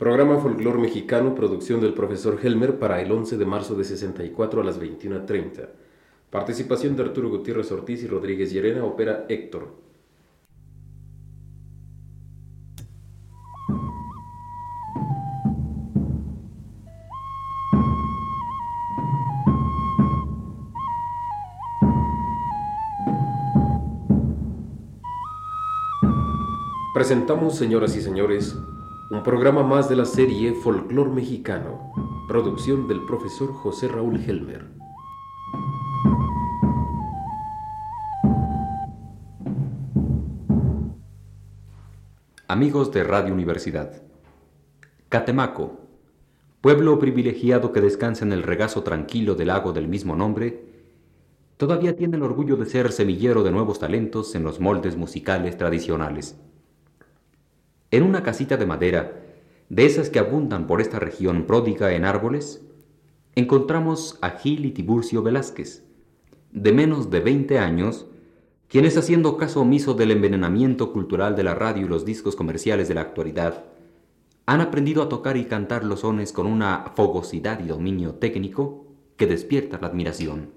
Programa Folclor Mexicano, producción del profesor Helmer para el 11 de marzo de 64 a las 21.30. Participación de Arturo Gutiérrez Ortiz y Rodríguez Llerena, ópera Héctor. Presentamos, señoras y señores, un programa más de la serie Folclor Mexicano, producción del profesor José Raúl Helmer. Amigos de Radio Universidad. Catemaco, pueblo privilegiado que descansa en el regazo tranquilo del lago del mismo nombre, todavía tiene el orgullo de ser semillero de nuevos talentos en los moldes musicales tradicionales. En una casita de madera, de esas que abundan por esta región pródiga en árboles, encontramos a Gil y Tiburcio Velázquez, de menos de 20 años, quienes haciendo caso omiso del envenenamiento cultural de la radio y los discos comerciales de la actualidad, han aprendido a tocar y cantar los sones con una fogosidad y dominio técnico que despierta la admiración.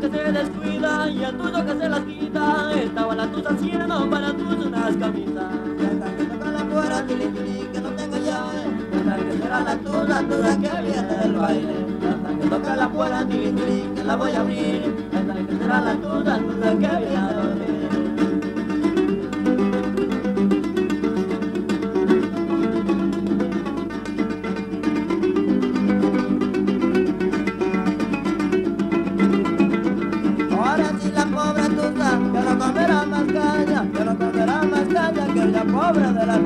Que se descuida y el tuyo que se las quita. Estaba la tuya haciendo para tus unas camisas. Ya que toca la fuera, tili, que no tengo llave. Ya que será la tuya, tuya que viene del baile. Ya que toca la fuera, tili, que la voy a abrir. Ya que será la tuya, tuya que viene. Pobre la.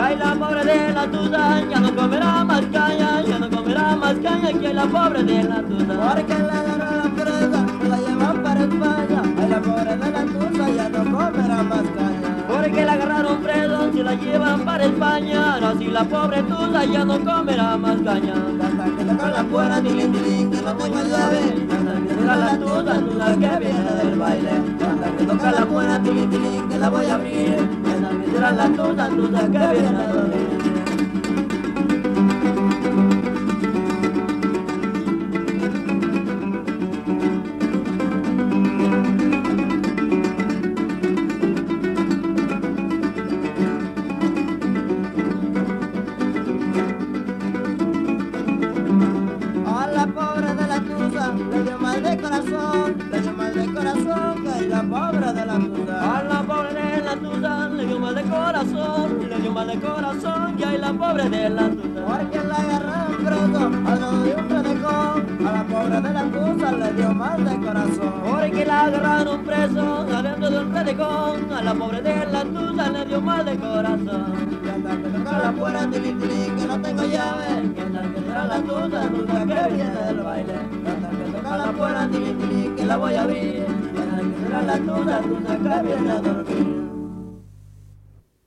Ay, la pobre de la tuya, ya no comerá más caña, ya no comerá más caña que la pobre de la tuya. Porque la agarró la presa, la llevan para España. Ay, la pobre de la tuya, ya no comerá más caña. Porque la agarraron presa, si la llevan para España. Ahora si la pobre tuya ya no comerá más caña. Hasta que toca la puerta, tilín, tilín, que no tengo llave. Hasta que toca la tuya, tuya que viene del baile. Hasta que toca la puerta, tilín, que la voy a abrir será la tuya, tuya que viene a.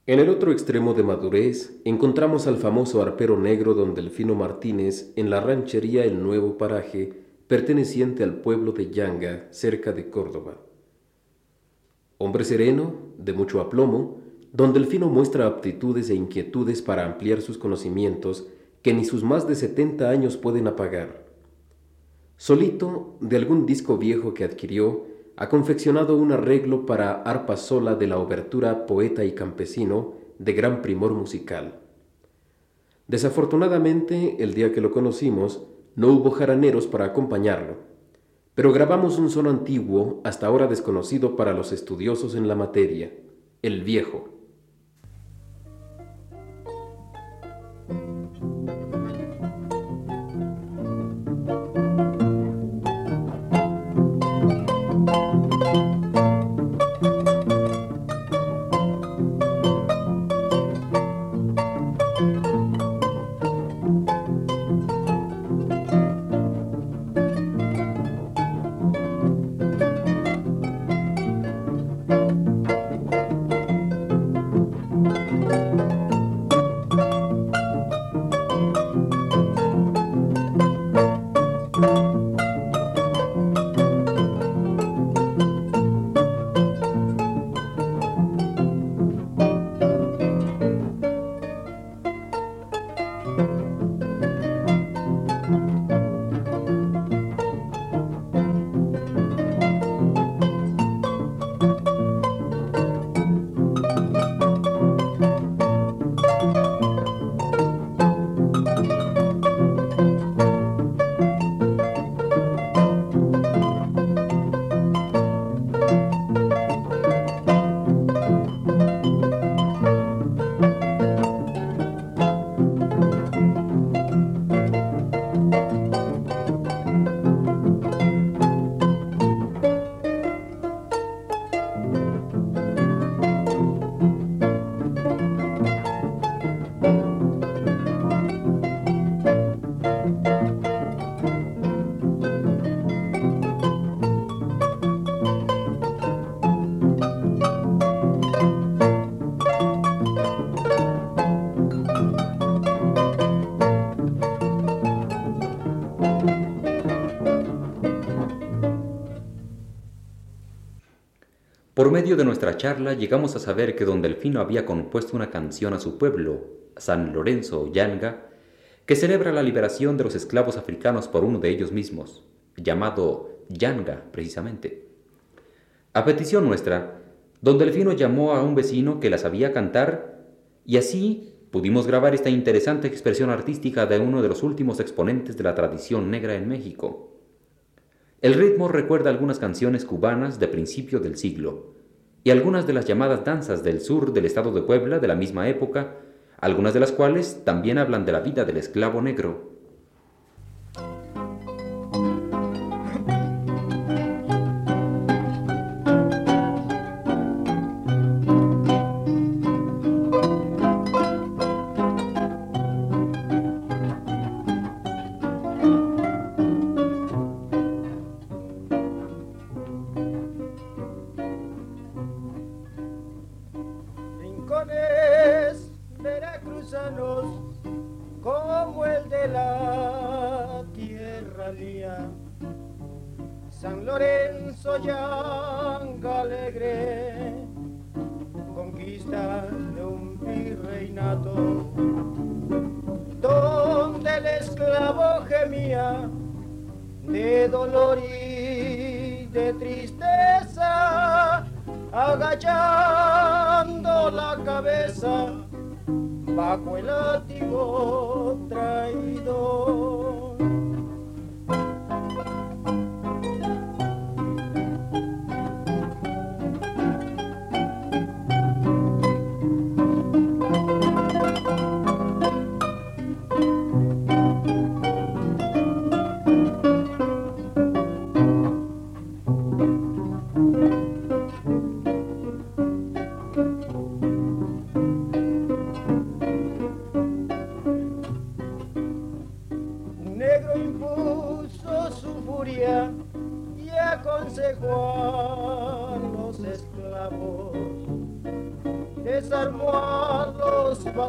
En el otro extremo de madurez encontramos al famoso arpero negro don Delfino Martínez en la ranchería El Nuevo Paraje, perteneciente al pueblo de Yanga, cerca de Córdoba. Hombre sereno, de mucho aplomo, don Delfino muestra aptitudes e inquietudes para ampliar sus conocimientos que ni sus más de setenta años pueden apagar. Solito, de algún disco viejo que adquirió, ha confeccionado un arreglo para arpa sola de la obertura Poeta y Campesino de gran primor musical. Desafortunadamente, el día que lo conocimos, no hubo jaraneros para acompañarlo, pero grabamos un son antiguo, hasta ahora desconocido para los estudiosos en la materia, el viejo. Por medio de nuestra charla llegamos a saber que don Delfino había compuesto una canción a su pueblo, San Lorenzo Yanga, que celebra la liberación de los esclavos africanos por uno de ellos mismos, llamado Yanga precisamente. A petición nuestra, don Delfino llamó a un vecino que la sabía cantar y así pudimos grabar esta interesante expresión artística de uno de los últimos exponentes de la tradición negra en México. El ritmo recuerda algunas canciones cubanas de principio del siglo y algunas de las llamadas danzas del sur del estado de Puebla de la misma época, algunas de las cuales también hablan de la vida del esclavo negro. Alegre, conquista de un virreinato, donde el esclavo gemía de dolor y de tristeza, agachando la cabeza bajo el látigo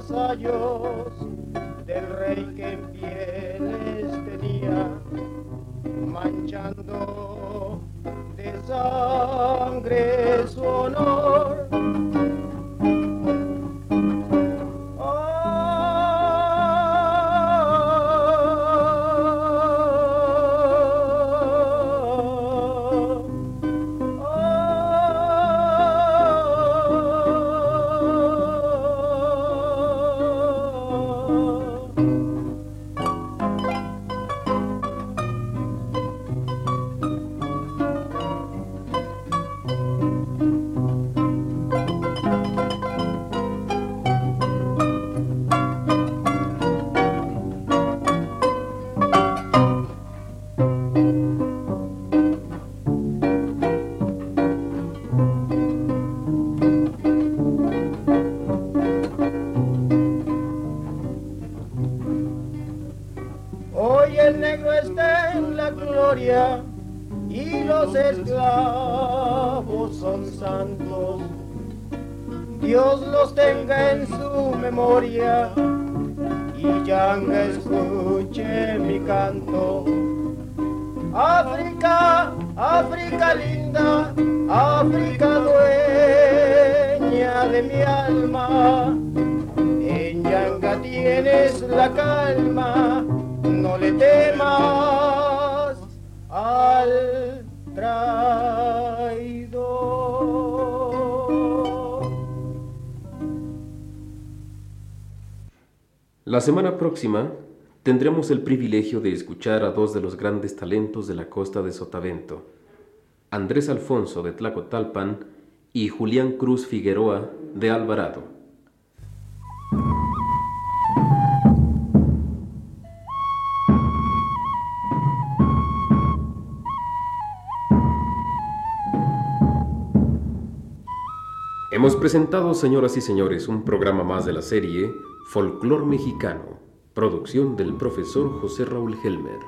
vasallos del rey que en pieles tenía, manchando de sangre su honor. Y los esclavos son santos. Dios los tenga en su memoria y ya escuche mi canto. África, África linda, África dueña de mi alma. En Yanga tienes la calma, no le temas La semana próxima tendremos el privilegio de escuchar a dos de los grandes talentos de la costa de Sotavento, Andrés Alfonso de Tlacotalpan y Julián Cruz Figueroa de Alvarado. Hemos presentado, señoras y señores, un programa más de la serie Folclor Mexicano, producción del profesor José Raúl Helmer.